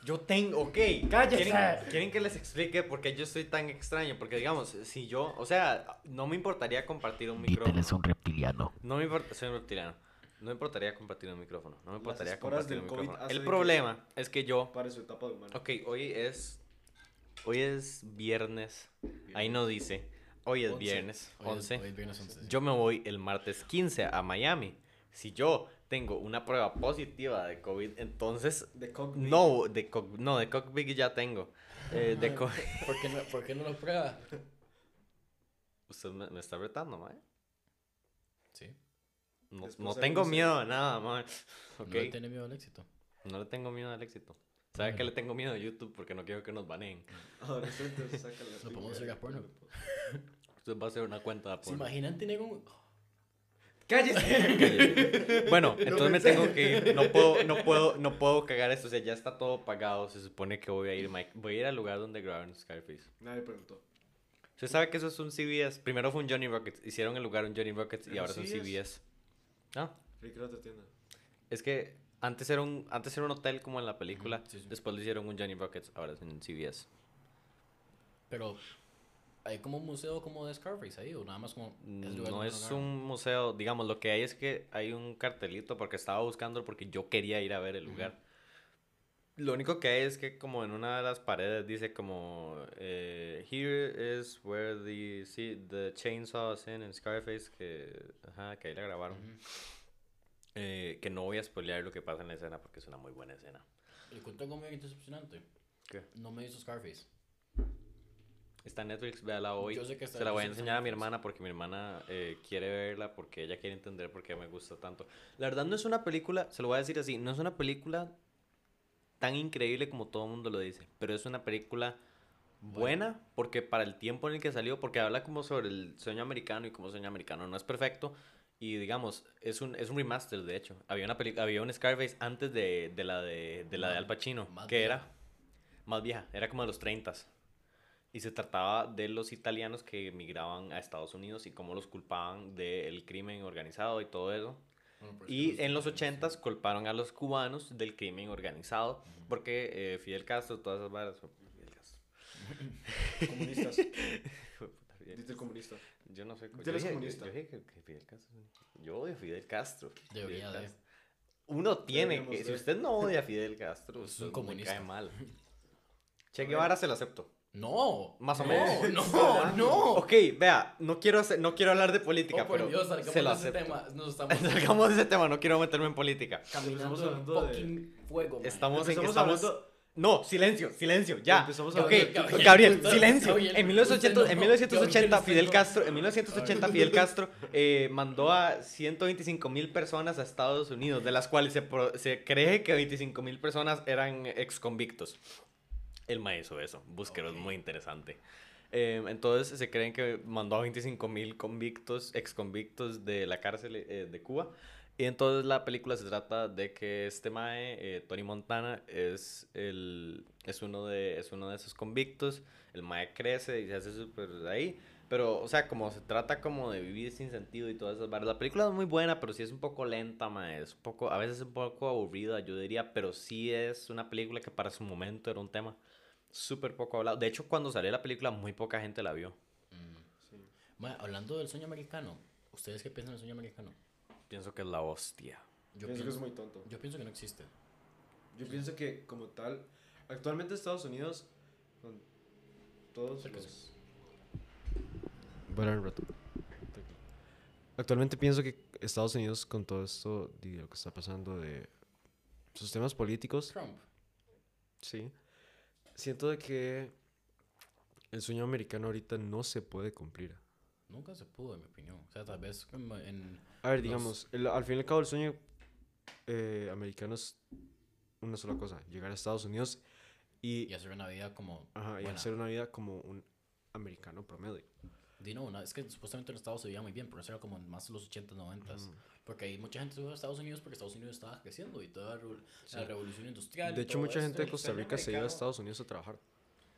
Yo tengo, ok. ¡Cállese! ¿Quieren, quieren que les explique por qué yo soy tan extraño? Porque, digamos, si yo, o sea, no me importaría compartir un micrófono. un reptiliano. No me importa, soy un reptiliano. No me importaría compartir un micrófono. No me importaría compartir un micrófono. El que- problema es que yo, Para su etapa de humano. ok, hoy es, hoy es viernes. Ahí no dice. Hoy es Once. viernes, Hoy es- 11. hoy es viernes 11, sí. Yo me voy el martes 15 a Miami. Si yo tengo una prueba positiva de COVID, entonces De Cock no, de co- no, de Cockpit ya tengo. Eh, de co- ¿Por qué no, por qué no lo prueba? Usted me, me está retando, mae. Sí. No, no tengo miedo a nada, mae. Ok. No le tiene miedo al éxito. No le tengo miedo al éxito. ¿Sabe Bueno. que le tengo miedo a YouTube? Porque no quiero que nos baneen. Lo podemos hacer a porno. Usted va a hacer una cuenta de ¿Se porno. imaginan tener un... ¡Cállese! Bueno, entonces me tengo que ir. No puedo, no puedo, no puedo cagar esto. O sea, ya está todo pagado. Se supone que voy a ir, Mike. Voy a ir al lugar donde grabaron Scarface. Nadie preguntó. Usted sabe que eso es un CBS. Primero fue un Johnny Rockets. Hicieron el lugar un Johnny Rockets y ahora es un CBS. Ah, tienda. es que antes era un, antes era un hotel como en la película. Sí, sí. Después le hicieron un Johnny Rockets. Ahora es un CBS. Pero hay como un museo como de Scarface ahí, o nada más como... lugar No es grabaron? un museo, digamos, lo que hay es que hay un cartelito porque estaba buscando porque yo quería ir a ver el lugar. Lo único que hay es que como en una de las paredes dice como eh, Here is where the, see, the chainsaw is in en Scarface que, ajá, que ahí la grabaron. Ujú. Eh, que no voy a spoilear lo que pasa en la escena porque es una muy buena escena. Le cuento algo muy decepcionante. ¿Qué? No me hizo Scarface. Está en Netflix, véala hoy. Yo sé que está- Se la voy a enseñar a mi hermana porque mi hermana eh, quiere verla porque ella quiere entender por qué me gusta tanto. La verdad no es una película, se lo voy a decir así, no es una película tan increíble como todo el mundo lo dice, pero es una película buena porque para el tiempo en el que salió, porque habla como sobre el sueño americano y como sueño americano no es perfecto y digamos, es un, es un remaster de hecho. Había una había un Scarface antes de, de la de, de la de Al Pacino, que vieja. era más vieja, era como de los 30 y se trataba de los italianos que emigraban a Estados Unidos y cómo los culpaban del crimen organizado y todo eso. Bueno, es Y en los italianos- 80s culparon a los cubanos del crimen organizado porque eh, Fidel Castro, todas esas varas. Fidel Castro. Comunistas. Fidel Dite comunista. Yo no sé. Tú Yo dije, comunista. yo dije que, que Fidel Castro. Yo odio a Fidel Castro. Fidel Debería de. Castro. Uno tiene que. Si usted no odia a Fidel Castro, Es usted un me comunista. cae mal. Che Guevara se lo acepto. No. Más o no, menos. No, no. Ok, vea, no quiero, hacer- no quiero hablar de política, Oh, por pero Dios, salgamos se lo de ese acepto. tema. Nos estamos Salgamos de ese tema, no quiero meterme en política. caminando Estamos en hablando de- fucking fuego, man. Estamos en... Estamos... hablando- No, silencio, silencio, ya. Empezamos Ok, hablando de- Gabriel, Gabriel, silencio. Gabriel, En 1800 usted en no, 1980 Gabriel, Fidel no. Castro, en 1980 Fidel Castro eh, mandó a 125 mil personas a Estados Unidos, de las cuales se, pro- se cree que 25 mil personas eran ex convictos. El maestro eso, búsquelo, es muy interesante. Eh, entonces se creen que mandó a 25 mil convictos, ex convictos de la cárcel eh, de Cuba. Y entonces la película se trata de que este Mae, eh, Tony Montana, es, el, es, uno de, es uno de esos convictos. El Mae crece y se hace súper ahí. Pero, o sea, como se trata como de vivir sin sentido y todas esas barras. La película es muy buena, pero sí es un poco lenta, mae. Es un poco, a veces es un poco aburrida, yo diría. Pero sí es una película que para su momento era un tema súper poco hablado. De hecho, cuando salió la película, muy poca gente la vio. Sí. Ma, hablando del sueño americano, ¿ustedes qué piensan del sueño americano? Pienso que es la hostia. Yo pienso que es muy tonto. yo pienso que no existe. Yo pienso que como tal, actualmente Estados Unidos, con todos los... Un rato. Actualmente pienso que Estados Unidos con todo esto, de lo que está pasando de sus temas políticos, Trump. sí, siento de que el sueño americano ahorita no se puede cumplir. Nunca se pudo, en mi opinión. O sea, tal vez en... A ver, Los- digamos, el- al fin y al cabo el sueño eh, americano es una sola cosa, llegar a Estados Unidos y, Y hacer una vida como... ajá, y hacer una vida como un americano promedio. Di no, no, es que supuestamente en Estados se veía muy bien, pero eso era como en más de los 80, 90. Porque hay mucha gente se fue a Estados Unidos porque Estados Unidos estaba creciendo y toda la, revo- la revolución industrial. De hecho, mucha gente de esto. Costa Rica se iba a Estados Unidos a trabajar.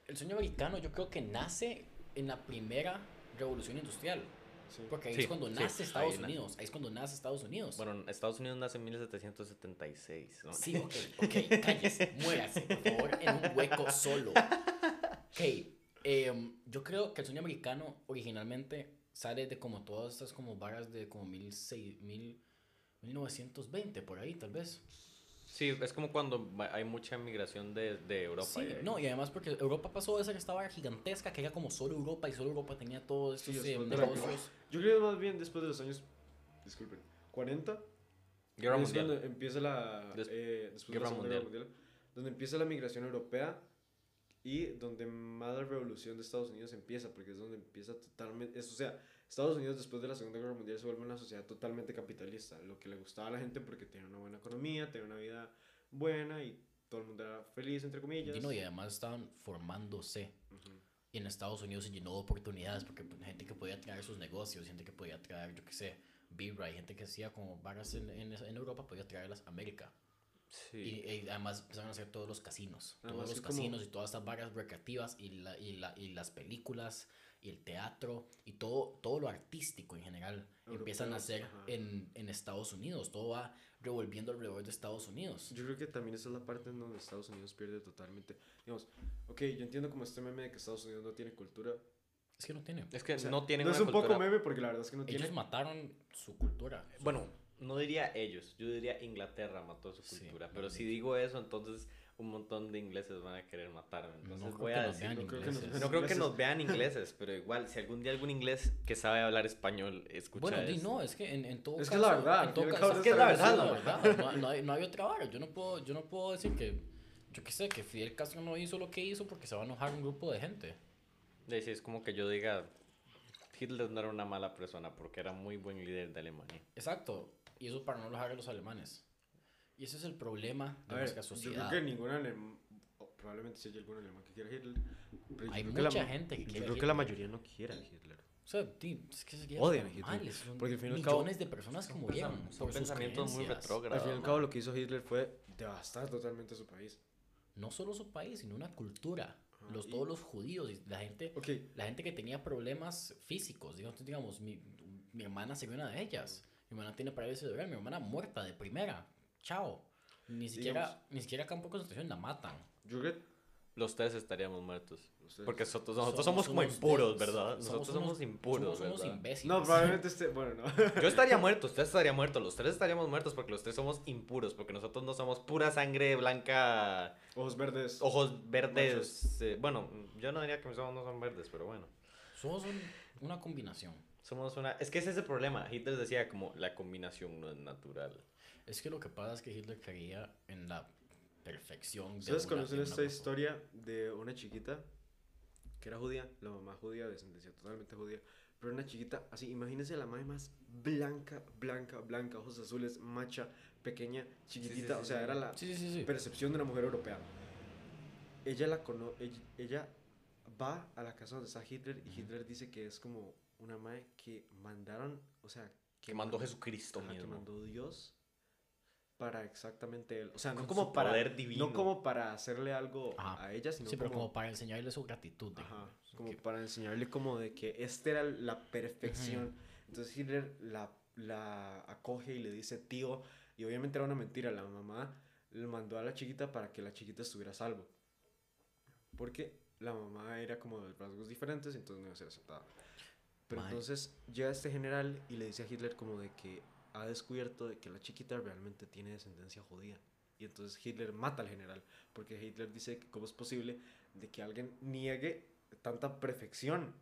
El sueño americano yo creo que nace en la primera revolución industrial. Sí. Porque ahí Sí, es cuando sí, nace ahí Estados na- Unidos. Ahí es cuando nace Estados Unidos. Bueno, Estados Unidos nace en 1776. ¿no? Sí, ok, ok, cállese, muérase, por favor, en un hueco solo. Ok, em, yo creo que el sueño americano originalmente sale de como todas estas como varas de como 1600, mil- 1920, por ahí tal vez. Sí, es como cuando hay mucha migración de, de Europa. Sí, y- no, y además porque Europa pasó de ser esta vara gigantesca que era como solo Europa y solo Europa tenía todos Sí, estos de la- negocios. Yo creo que más bien después de los años, disculpen, 40, Guerra es Mundial. donde empieza la, Des- eh, después de Guerra la Segunda Guerra Mundial, donde empieza la migración europea y donde más la revolución de Estados Unidos empieza, porque es donde empieza totalmente, es, o sea, Estados Unidos después de la Segunda Guerra Mundial se vuelve una sociedad totalmente capitalista, lo que le gustaba a la gente porque tenía una buena economía, tenía una vida buena y todo el mundo era feliz, entre comillas. Y, no, y además estaban formándose. Ujú. Y en Estados Unidos se llenó de oportunidades porque pues, gente que podía traer sus negocios, gente que podía traer, yo qué sé, birra, y gente que hacía como varas en, en, en Europa podía traerlas a América. Sí. Y, y además empezaron a hacer todos los casinos, Además todos los que como- casinos y todas estas varas recreativas y, la, y, la, y las películas y el teatro y todo, todo lo artístico en general empiezan a hacer en, en Estados Unidos, todo va revolviendo alrededor de Estados Unidos. Yo creo que también esa es la parte en donde Estados Unidos pierde totalmente. Digamos, ok, yo entiendo como este meme de que Estados Unidos no tiene cultura. Es que no tiene. Es que O sea, no tienen No es un poco cultura- meme porque la verdad es que no tiene. Ellos mataron su cultura. Bueno, no diría ellos, yo diría Inglaterra mató su cultura. pero si digo eso, entonces un montón de ingleses van a querer matarme. Entonces No creo voy que a nos decir. vean no creo que nos No creo que ingleses. nos vean ingleses, pero igual, si algún día algún inglés que sabe hablar español escucha Bueno, no, es que en, en todo Es caso. que es la verdad, en todo caso- es que es la verdad, sí, la verdad, No, no hay, no hay otra vara. Yo no, puedo, yo no puedo decir que. Yo qué sé, que Fidel Castro no hizo lo que hizo porque se va a enojar un grupo de gente. Sí, sí, es como que yo diga, Hitler no era una mala persona porque era muy buen líder de Alemania. Exacto. Y eso para no enojar a los alemanes. Y ese es el problema de A ver, nuestra yo sociedad. creo que ningún alemán, probablemente si hay algún alemán que quiera Hitler. Pero yo Hay creo que la mucha gente que Yo quiere creo a que la Hitler. mayoría no quiere a Hitler. O sea, es que sería Odian a Hitler, son porque al fin y al cabo- millones de personas que murieron Son por sus pensamientos muy retrógrados. Al fin y al cabo, lo que hizo Hitler fue devastar totalmente su país. No solo su país, sino una cultura. Ajá, Los, y- todos los judíos y la gente Ok, la gente que tenía problemas físicos, digamos, digamos mi, mi hermana sería una de ellas. Mi hermana tiene parálisis cerebral, mi hermana muerta de primera. Chao. Ni siquiera, Digamos- ni siquiera campo de concentración la matan. yo creo Los tres estaríamos muertos. ustedes- Porque nosotros, nosotros Somos somos, como impuros. ¿verdad? Nosotros somos, unos- impuros, somos imbéciles. No, probablemente esté. Bueno, no. Yo estaría muerto, usted estaría muerto, los tres estaríamos muertos porque los tres somos impuros, porque nosotros no somos pura sangre blanca, Ojos verdes. ojos verdes. eh, bueno, yo no diría que mis ojos no son verdes, pero bueno. Somos un- una combinación. Somos una... Es que ese es el problema. Hitler decía como la combinación no es natural. Es que lo que pasa es que Hitler creía en la perfección. de ¿Ustedes conocen esta historia de una chiquita que era judía? La mamá judía, de descendencia totalmente judía. Pero una chiquita, así, imagínense la madre más blanca, blanca, blanca, ojos azules, macha, pequeña, chiquitita. sí, o sea, sí. era la Sí, sí, sí. sí. percepción de una mujer europea. Ella la cono ella, ella va a la casa donde está Hitler y Hitler dice que es como una madre que mandaron, o sea, Que mandó Jesucristo ajá, que mismo. mandó Dios para exactamente él. O sea, no como para poder divino. no como para hacerle algo Ajá. a ella, sino Sí, pero como, como para enseñarle su gratitud. ajá, digamos. como Que- para enseñarle como de que esta era la perfección. Entonces Hitler la, la acoge y le dice tío, y obviamente era una mentira, la mamá le mandó a la chiquita para que la chiquita estuviera a salvo. Porque la mamá era como de rasgos diferentes, entonces no iba a ser aceptada. Pero entonces llega este general y le dice a Hitler como de que ha descubierto de que la chiquita realmente tiene descendencia judía. Y entonces Hitler mata al general, porque Hitler dice que cómo es posible de que alguien niegue tanta perfección.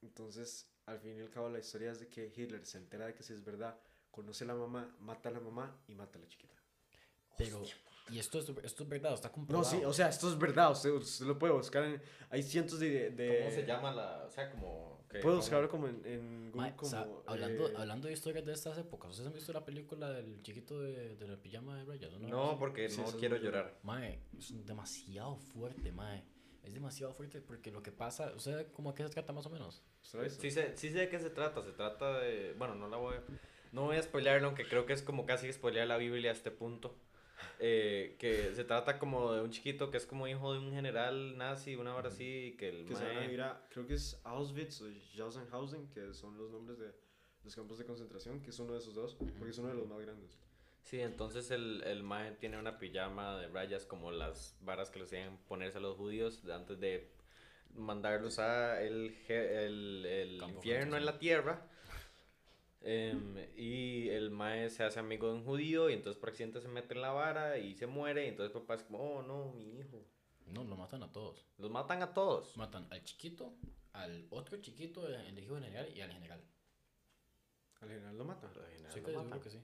Entonces, al fin y al cabo, la historia es de que Hitler se entera de que si es verdad, conoce a la mamá, mata a la mamá y mata a la chiquita. Pero, y esto es, esto es verdad, está No, comprobado. sí, o sea, esto es verdad, usted, usted lo puede buscar en... Hay cientos de... de ¿Cómo se llama la...? O sea, como... Puede como- buscarlo como en, en Google, Mae, o sea, como... hablando, eh, hablando de historias de estas épocas, ¿ustedes han visto la película del chiquito de, de la pijama de rayas? No, porque Sí, no quiero llorar. Mae, es demasiado fuerte, mae. es demasiado fuerte porque lo que pasa, o sea, ¿cómo a qué se trata más o menos? Sí sé, sí sé de qué se trata. Se trata de. Bueno, no la voy a. No voy a spoilearlo, aunque creo que es como casi spoilear la Biblia a este punto. Eh, que se trata como de un chiquito que es como hijo de un general nazi, una hora así, que el Que se van a mae- ir a, creo que es Auschwitz o Jausenhausen, que son los nombres de los campos de concentración, que es uno de esos dos, porque es uno de los más grandes. Sí, entonces el, el mae tiene una pijama de rayas como las varas que le hacían ponerse a los judíos antes de mandarlos a el, el, el infierno en la tierra. Em, y el mae se hace amigo de un judío y entonces por accidente se mete en la vara y se muere y entonces papá es como, oh no, mi hijo. No, lo matan a todos. Los matan a todos. Matan al chiquito, al otro chiquito, el hijo general y al general. Al general lo mata. Al general Sí, lo que matan. seguro que sí.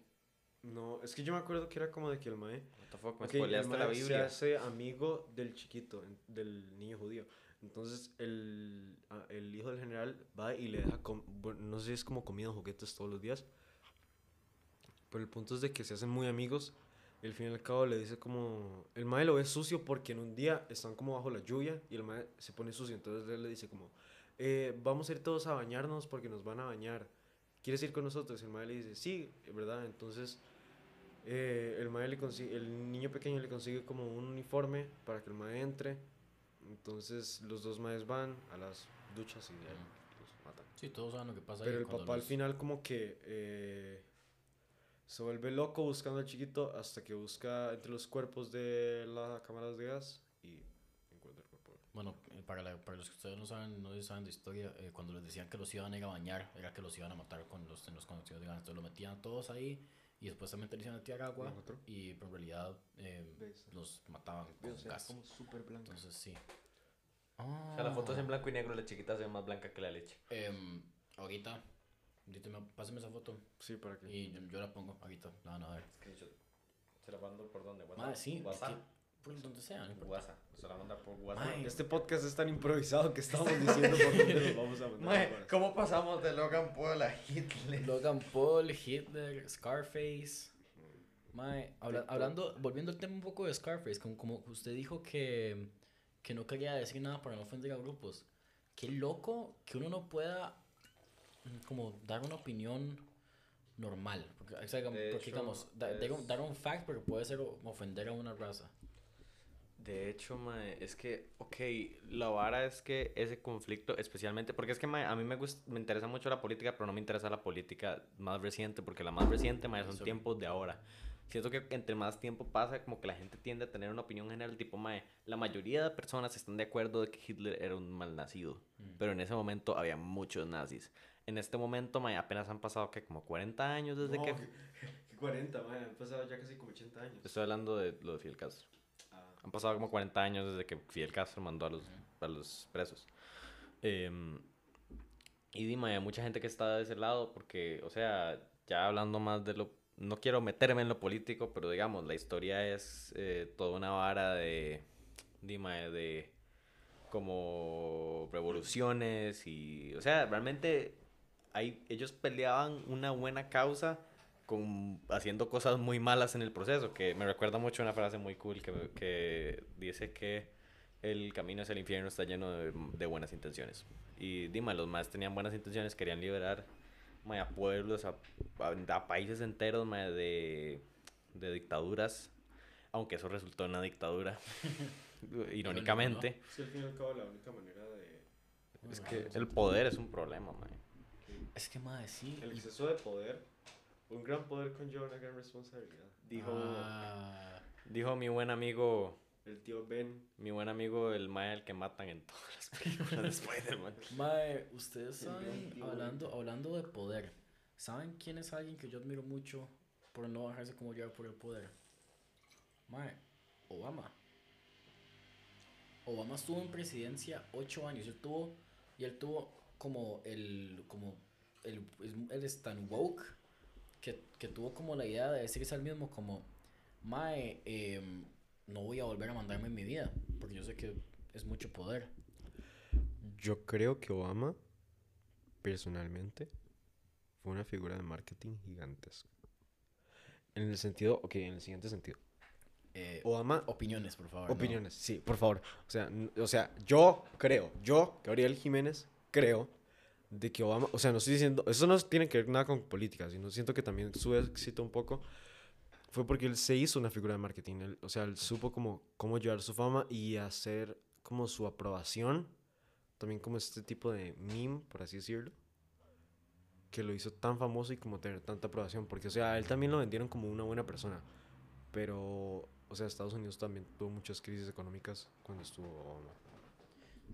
No, es que yo me acuerdo que era como de que el mae, What the fuck, me ok, el spoileaste la mae se Biblia. hace amigo del chiquito, del niño judío. Entonces el, el hijo del general va y le deja, com- bueno, no sé si es como comida o juguetes todos los días. Pero el punto es de que se hacen muy amigos. Y al fin y al cabo le dice como... El mae lo ve sucio porque en un día están como bajo la lluvia y el mae se pone sucio. Entonces él le dice como... "Eh, vamos a ir todos a bañarnos porque nos van a bañar. ¿Quieres ir con nosotros? Y el mae le dice, sí, ¿verdad? Entonces eh, el mae le consigue... El niño pequeño le consigue como un uniforme para que el mae entre. Entonces los dos maes van a las duchas y ahí los matan. Sí, todos saben lo que pasa. Pero ahí el papá al los- final como que eh, se vuelve loco buscando al chiquito hasta que busca entre los cuerpos de las cámaras de gas y encuentra el cuerpo. Bueno, eh, para, la- para los que ustedes no saben, no saben de historia, eh, cuando les decían que los iban a ir a bañar, era que los iban a matar con los, en los conocidos de gas. Entonces lo metían todos ahí y después también les iban a tirar agua Nosotros. y pero en realidad eh, los mataban con gas. súper blanco. Entonces sí. O sea, la foto es en blanco y negro, la chiquita se ve más blanca que la leche. Em, ahorita, díteme, pásame esa foto Sí, para que... y yo, yo la pongo ahorita. La van a ver. Screenshot. ¿Se la mando por dónde? Madre, sí, es WhatsApp. que por donde sea. no importa. WhatsApp. Se la manda por WhatsApp. Este podcast es tan improvisado que estamos diciendo por dónde nos vamos a mandar. ¿cómo pasamos de Logan Paul a Hitler? Logan Paul, Hitler, Scarface. Mae, habla- hablando, volviendo al tema un poco de Scarface, como, como usted dijo que, que no quería decir nada para no ofender a grupos. Qué loco que uno no pueda mm, como dar una opinión normal. Porque, o sea, porque, hecho, digamos, da- dar un- es- dar un fact, pero puede ser ofender a una raza. De hecho, mae, es que, ok, la vara es que ese conflicto, especialmente, porque es que mae, a mí me, gust- me interesa mucho la política, pero no me interesa la política más reciente, porque la más reciente, mae, son Eso. tiempos de ahora. Siento que entre más tiempo pasa, como que la gente tiende a tener una opinión general, tipo, mae, la mayoría de personas están de acuerdo de que Hitler era un malnacido, Mm. pero en ese momento había muchos nazis. En este momento, mae, apenas han pasado, que Como 40 años desde No, que... que, que 40, man, han pasado ya casi como 80 años. Estoy hablando de lo de Fidel Castro. Han pasado como 40 años desde que Fidel Castro mandó a los, a los presos. Em, y dime, hay mucha gente que está de ese lado porque, o sea, ya hablando más de lo... No quiero meterme en lo político, pero digamos, la historia es eh, toda una vara de... Dime, de como revoluciones y... O sea, realmente hay, ellos peleaban una buena causa con, haciendo cosas muy malas en el proceso, que me recuerda mucho una frase muy cool que, que dice que el camino hacia el infierno está lleno de, de buenas intenciones. Y dime, los más tenían buenas intenciones, querían liberar mae, a pueblos, a, a- a países enteros mae, de, de dictaduras, aunque eso resultó en una dictadura, irónicamente. es que al fin y al cabo la única manera de... Es que el poder es un problema. Es que, madre, sí. El exceso de poder, un gran poder conlleva una gran responsabilidad. Dijo, Ah, dijo mi buen amigo El tío Ben, Mi buen amigo el Mae el que matan en todas las películas de Spider-Man. Mae, ustedes saben, hablando, hablando de poder, ¿saben quién es alguien que yo admiro mucho por no dejarse como llevar por el poder? Mae, Obama. Obama estuvo en presidencia ocho años. Él tuvo, y él tuvo como el, como el, él es tan woke que, que tuvo como la idea de decirse al mismo como, Mae, em, no voy a volver a mandarme en mi vida, porque yo sé que es mucho poder. Yo creo que Obama, personalmente, fue una figura de marketing gigantesca. En el sentido, ok, en el siguiente sentido. Eh, Obama, opiniones, por favor. ¿no? opiniones, sí, por favor. O sea, o sea, yo creo, yo, Gabriel Jiménez, creo de que Obama, o sea, no estoy diciendo, eso no tiene que ver nada con política, sino siento que también su éxito un poco fue porque él se hizo una figura de marketing, él- o sea, él supo como cómo llevar su fama y hacer como su aprobación, también como este tipo de meme, por así decirlo, que lo hizo tan famoso y como tener tanta aprobación, porque, o sea, a él también lo vendieron como una buena persona, pero, o sea, Estados Unidos también tuvo muchas crisis económicas cuando estuvo Obama.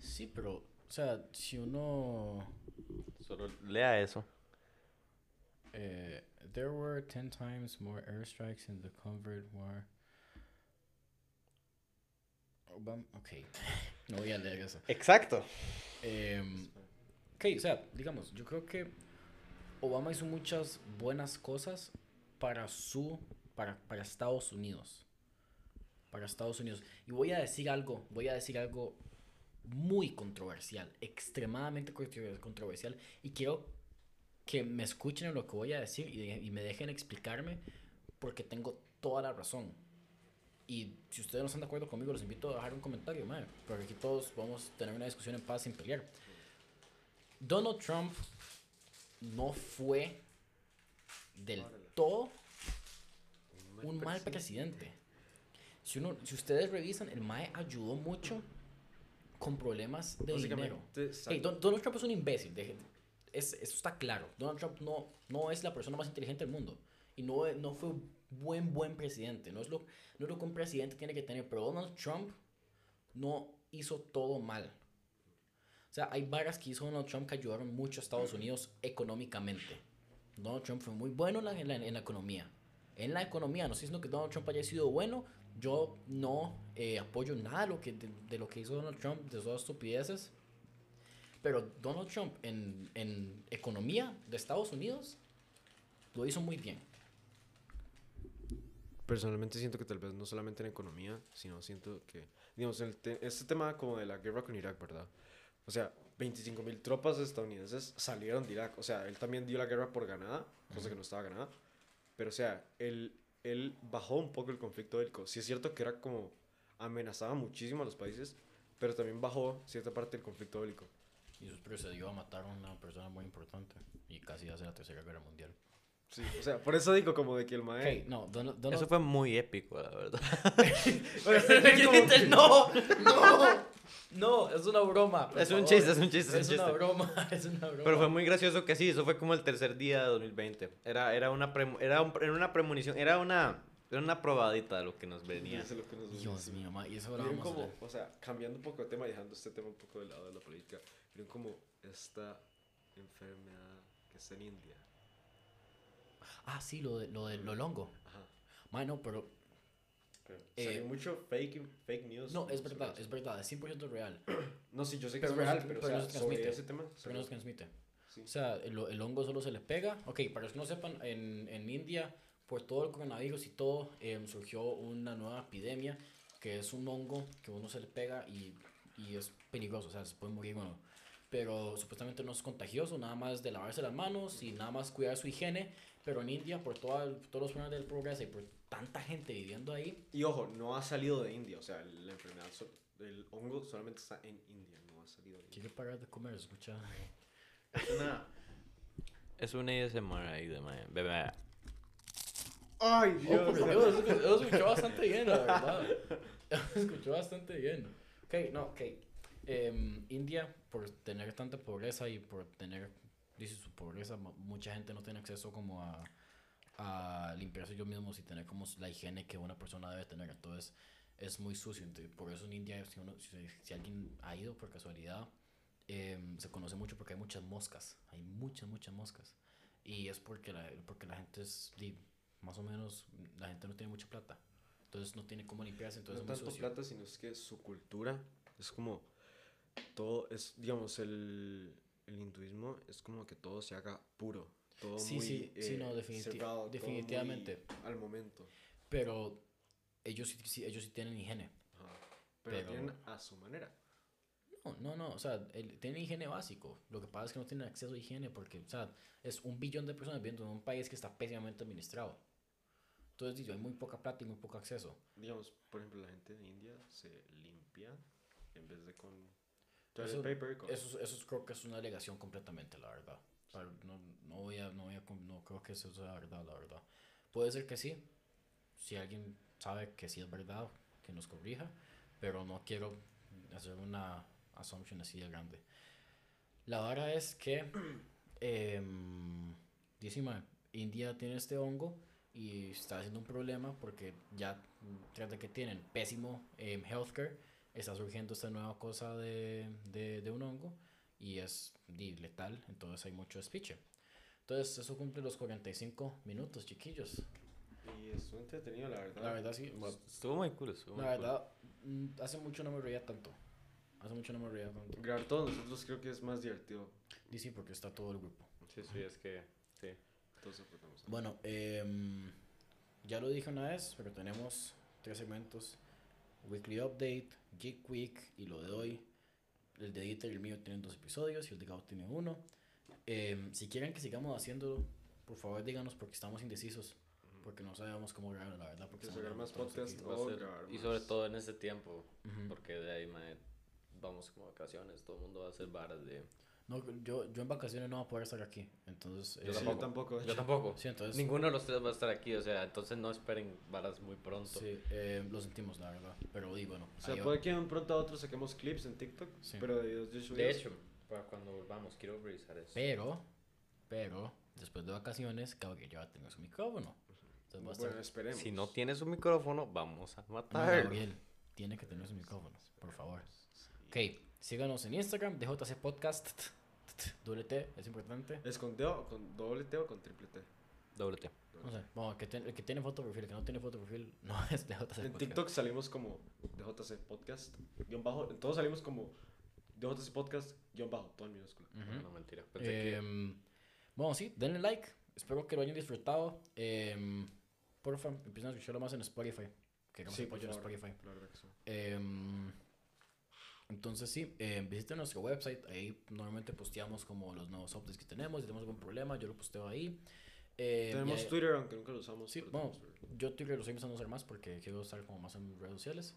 Sí, pero, sea, si uno... Solo lea eso. eh, there were 10 times more airstrikes in the Covert War. Obama, ok, no voy a leer eso. Exacto. Em, ok, o sea, digamos, yo creo que Obama hizo muchas buenas cosas para su, para, para Estados Unidos. Para Estados Unidos. Y voy a decir algo, voy a decir algo muy controversial, extremadamente contro- controversial. Y quiero que me escuchen en lo que voy a decir y, y me dejen explicarme porque tengo toda la razón. Y si ustedes no están de acuerdo conmigo, los invito a dejar un comentario, madre, porque aquí todos vamos a tener una discusión en paz sin pelear. Donald Trump no fue del todo un mal presidente. Si, uno, si ustedes revisan, el MAE ayudó mucho con problemas de dinero. Hey, Don- Donald Trump es un imbécil. deje- es, eso está claro. Donald Trump no, no es la persona más inteligente del mundo. Y no, no fue un buen, buen presidente. No es, lo, no es lo que un presidente tiene que tener. Pero Donald Trump no hizo todo mal. O sea, hay varas que hizo Donald Trump que ayudaron mucho a Estados Unidos económicamente. Donald Trump fue muy bueno en la, en la- en la economía. En la economía, no estoy diciendo que Donald Trump haya sido bueno. Yo no eh, apoyo nada de lo, que, de, lo que hizo Donald Trump, de todas estupideces. Pero Donald Trump en, en economía de Estados Unidos lo hizo muy bien. Personalmente siento que tal vez no solamente en economía, sino siento que, digamos, el te- este tema como de la guerra con Irak, ¿verdad? O sea, 25 mil tropas estadounidenses salieron de Irak. O sea, él también dio la guerra por ganada, cosa que no estaba ganada. Pero, o sea, él, él bajó un poco el conflicto bélico. Sí es cierto que era como amenazaba muchísimo a los países, pero también bajó cierta parte del conflicto bélico. Y eso procedió a matar a una persona muy importante. Y casi hace la Tercera Guerra Mundial. Sí, o sea, por eso digo como de que el no, Donald, Donald Eso fue muy épico, la verdad. no, no, no, es una broma. Es un chiste, es un chiste, Es es un una chiste. broma, es una broma. Pero fue muy gracioso que sí, eso fue como el tercer día de 2020. Era, era, una, premo- era, un- era una premonición, era una, era una probadita de lo que nos venía. Es lo que nos Dios mío, ma, y eso ahora vamos a como, ver. o sea, cambiando un poco de tema y dejando este tema un poco de lado de la política, miren como esta enfermedad que está en India. Ah, sí, lo de lo, de, lo longo. Ajá. Ma, no, pero Pero Eh, mucho fake, fake news. no, es verdad, es verdad, es 100% real. No, sí, yo sé que Pero es no se- real, pero, pero o no sea, se sobre transmite. ese tema. Pero no se transmite. sí. O sea, el, el hongo solo se le pega. Ok, para los que no sepan, en, en India, por todo el coronavirus y todo, em, surgió una nueva epidemia que es un hongo que uno se le pega y, y es peligroso, o sea, se puede morir uno. Pero supuestamente no es contagioso, nada más de lavarse las manos y nada más cuidar su higiene. Pero en India, por toda el- todos los problemas del progreso y por tanta gente viviendo ahí, Y ojo, no ha salido de India, o sea, la enfermedad, el hongo solamente está en India, no ha salido de India. quiere parar de comer, escucha. Es una, es una ASMR ahí de mae. Bebé. ¡Ay, Oh, por Dios, eso, eso escuchó bastante bien, la verdad. Escuchó bastante bien. Ok, no, ok. Em, India, por tener tanta pobreza y por tener, dice su pobreza, mu- mucha gente no tiene acceso como a, a limpiarse ellos mismos y tener como la higiene que una persona debe tener. Entonces, es muy sucio. Entonces, por eso en India, si, uno, si, si alguien ha ido por casualidad, em, se conoce mucho porque hay muchas moscas. Hay muchas, muchas moscas. Y es porque la, porque la gente es, más o menos, la gente no tiene mucha plata. Entonces no tiene cómo limpiarse, entonces no es muy tanto sucio. plata, sino es que su cultura es como todo, es, digamos, el, el hinduismo es como que todo se haga puro. Todo Sí, muy, sí, sí, eh, no, cerrado, todo muy definitivamente. al momento. Pero ellos sí, sí- ellos sí tienen higiene. Ajá. Pero, Pero- tienen a su manera. No, no, no, o sea, el- tienen higiene básico. Lo que pasa es que no tienen acceso a higiene porque, o sea, es un billón de personas viviendo en un país que está pésimamente administrado. Entonces, digo, hay muy poca plata y muy poco acceso. Digamos, por ejemplo, la gente de India se limpia en vez de con Eso- toilet paper. Eso, es- eso es- creo que es una alegación completamente, la verdad. Sea, no, no voy a, no voy a, no creo que eso sea la verdad, la verdad. Puede ser que sí, si alguien sabe que sí es verdad, que nos corrija, pero no quiero hacer una assumption así de grande. La vara es que, em, dice, "Ma, India tiene este hongo y está haciendo un problema porque ya, tras de que tienen pésimo em, healthcare, está surgiendo esta nueva cosa de, de, de un hongo y es di, letal, entonces hay mucho despiche. Entonces, eso cumple los 45 minutos, chiquillos. Y estuvo entretenido, la verdad. La verdad, sí. Estuvo muy cool, estuvo la muy cool. verdad, mm, hace mucho no me reía tanto. Hace mucho no me reía tanto. Grabar todos nosotros creo que es más divertido. Y sí, porque está todo el grupo. Sí, sí, es que, sí. Entonces, aportamos. Bueno, em, ya lo dije una vez, pero tenemos tres segmentos. Weekly Update, Geek Week y lo de hoy. El de Dieter y el mío tienen dos episodios y el de Gabo tiene uno. Em, si quieren que sigamos haciéndolo, por favor díganos porque estamos indecisos. Porque no sabemos cómo grabar, la verdad. Porque sacar más podcast o ser- grabar y más. sobre todo en este tiempo, Ujú. porque de ahí mae, vamos como vacaciones, todo el mundo va a hacer varas de... No, yo, yo en vacaciones no voy a poder estar aquí. Entonces, Yo eh, tampoco. tampoco. de Yo tampoco. Sí, entonces. Ninguno de los tres va a estar aquí, o sea, entonces no esperen varas muy pronto. Sí, eh, lo sentimos, la verdad. Pero y bueno. O sea, puede que de un pronto a otro saquemos clips en TikTok, Sí. pero de de hecho, para cuando volvamos, quiero revisar eso. Pero, pero, después de vacaciones, Gabriel ya va a tener su micrófono. Entonces estar. esperemos. Si no tienes un micrófono, vamos a No, matar. Gabriel, tiene que tener su micrófono, por favor. Ok, síganos en Instagram, DJC Podcast. Doble T, es importante. ¿Es con, D o- con doble T o con triple T? Doble T. No sé, bueno, el que, ten- el que tiene foto de perfil, el que no tiene foto de perfil, no es DJC Podcast. En TikTok salimos como DJC Podcast, guion bajo. En todos salimos como DJC Podcast, guion bajo, todo en minúscula. Ujú. No, mentira. Pensé que... Em, Bueno, sí, denle like. Espero que lo hayan disfrutado. Em, porfa, empiecen a escucharlo más en Spotify. Queremos Sí, por apoyo en favor, Spotify. La verdad que sí. Em, entonces sí, em, visiten nuestro website, ahí normalmente posteamos como los nuevos updates que tenemos, si tenemos algún problema, yo lo posteo ahí. Em, Tenemos y- Twitter, aunque nunca lo usamos. Sí, bueno, yo Twitter lo estoy empezando a usar más porque quiero estar como más en redes sociales.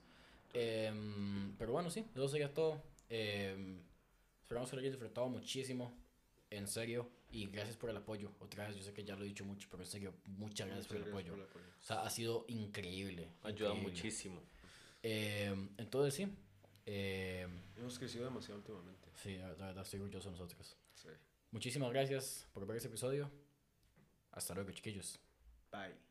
Em, pero bueno, sí, eso sería todo. Em, esperamos que lo hayan disfrutado muchísimo, en serio, y gracias por el apoyo. Otra vez, yo sé que ya lo he dicho mucho, pero en serio, muchas gracias por el Muchas apoyo. gracias por el apoyo. O sea, ha sido increíble. Ayuda increíble. muchísimo. Em, entonces sí, em, Hemos crecido demasiado últimamente. sí, la la verdad estoy orgulloso de nosotros. Sí. Muchísimas gracias por ver este episodio. Hasta luego, chiquillos. Bye.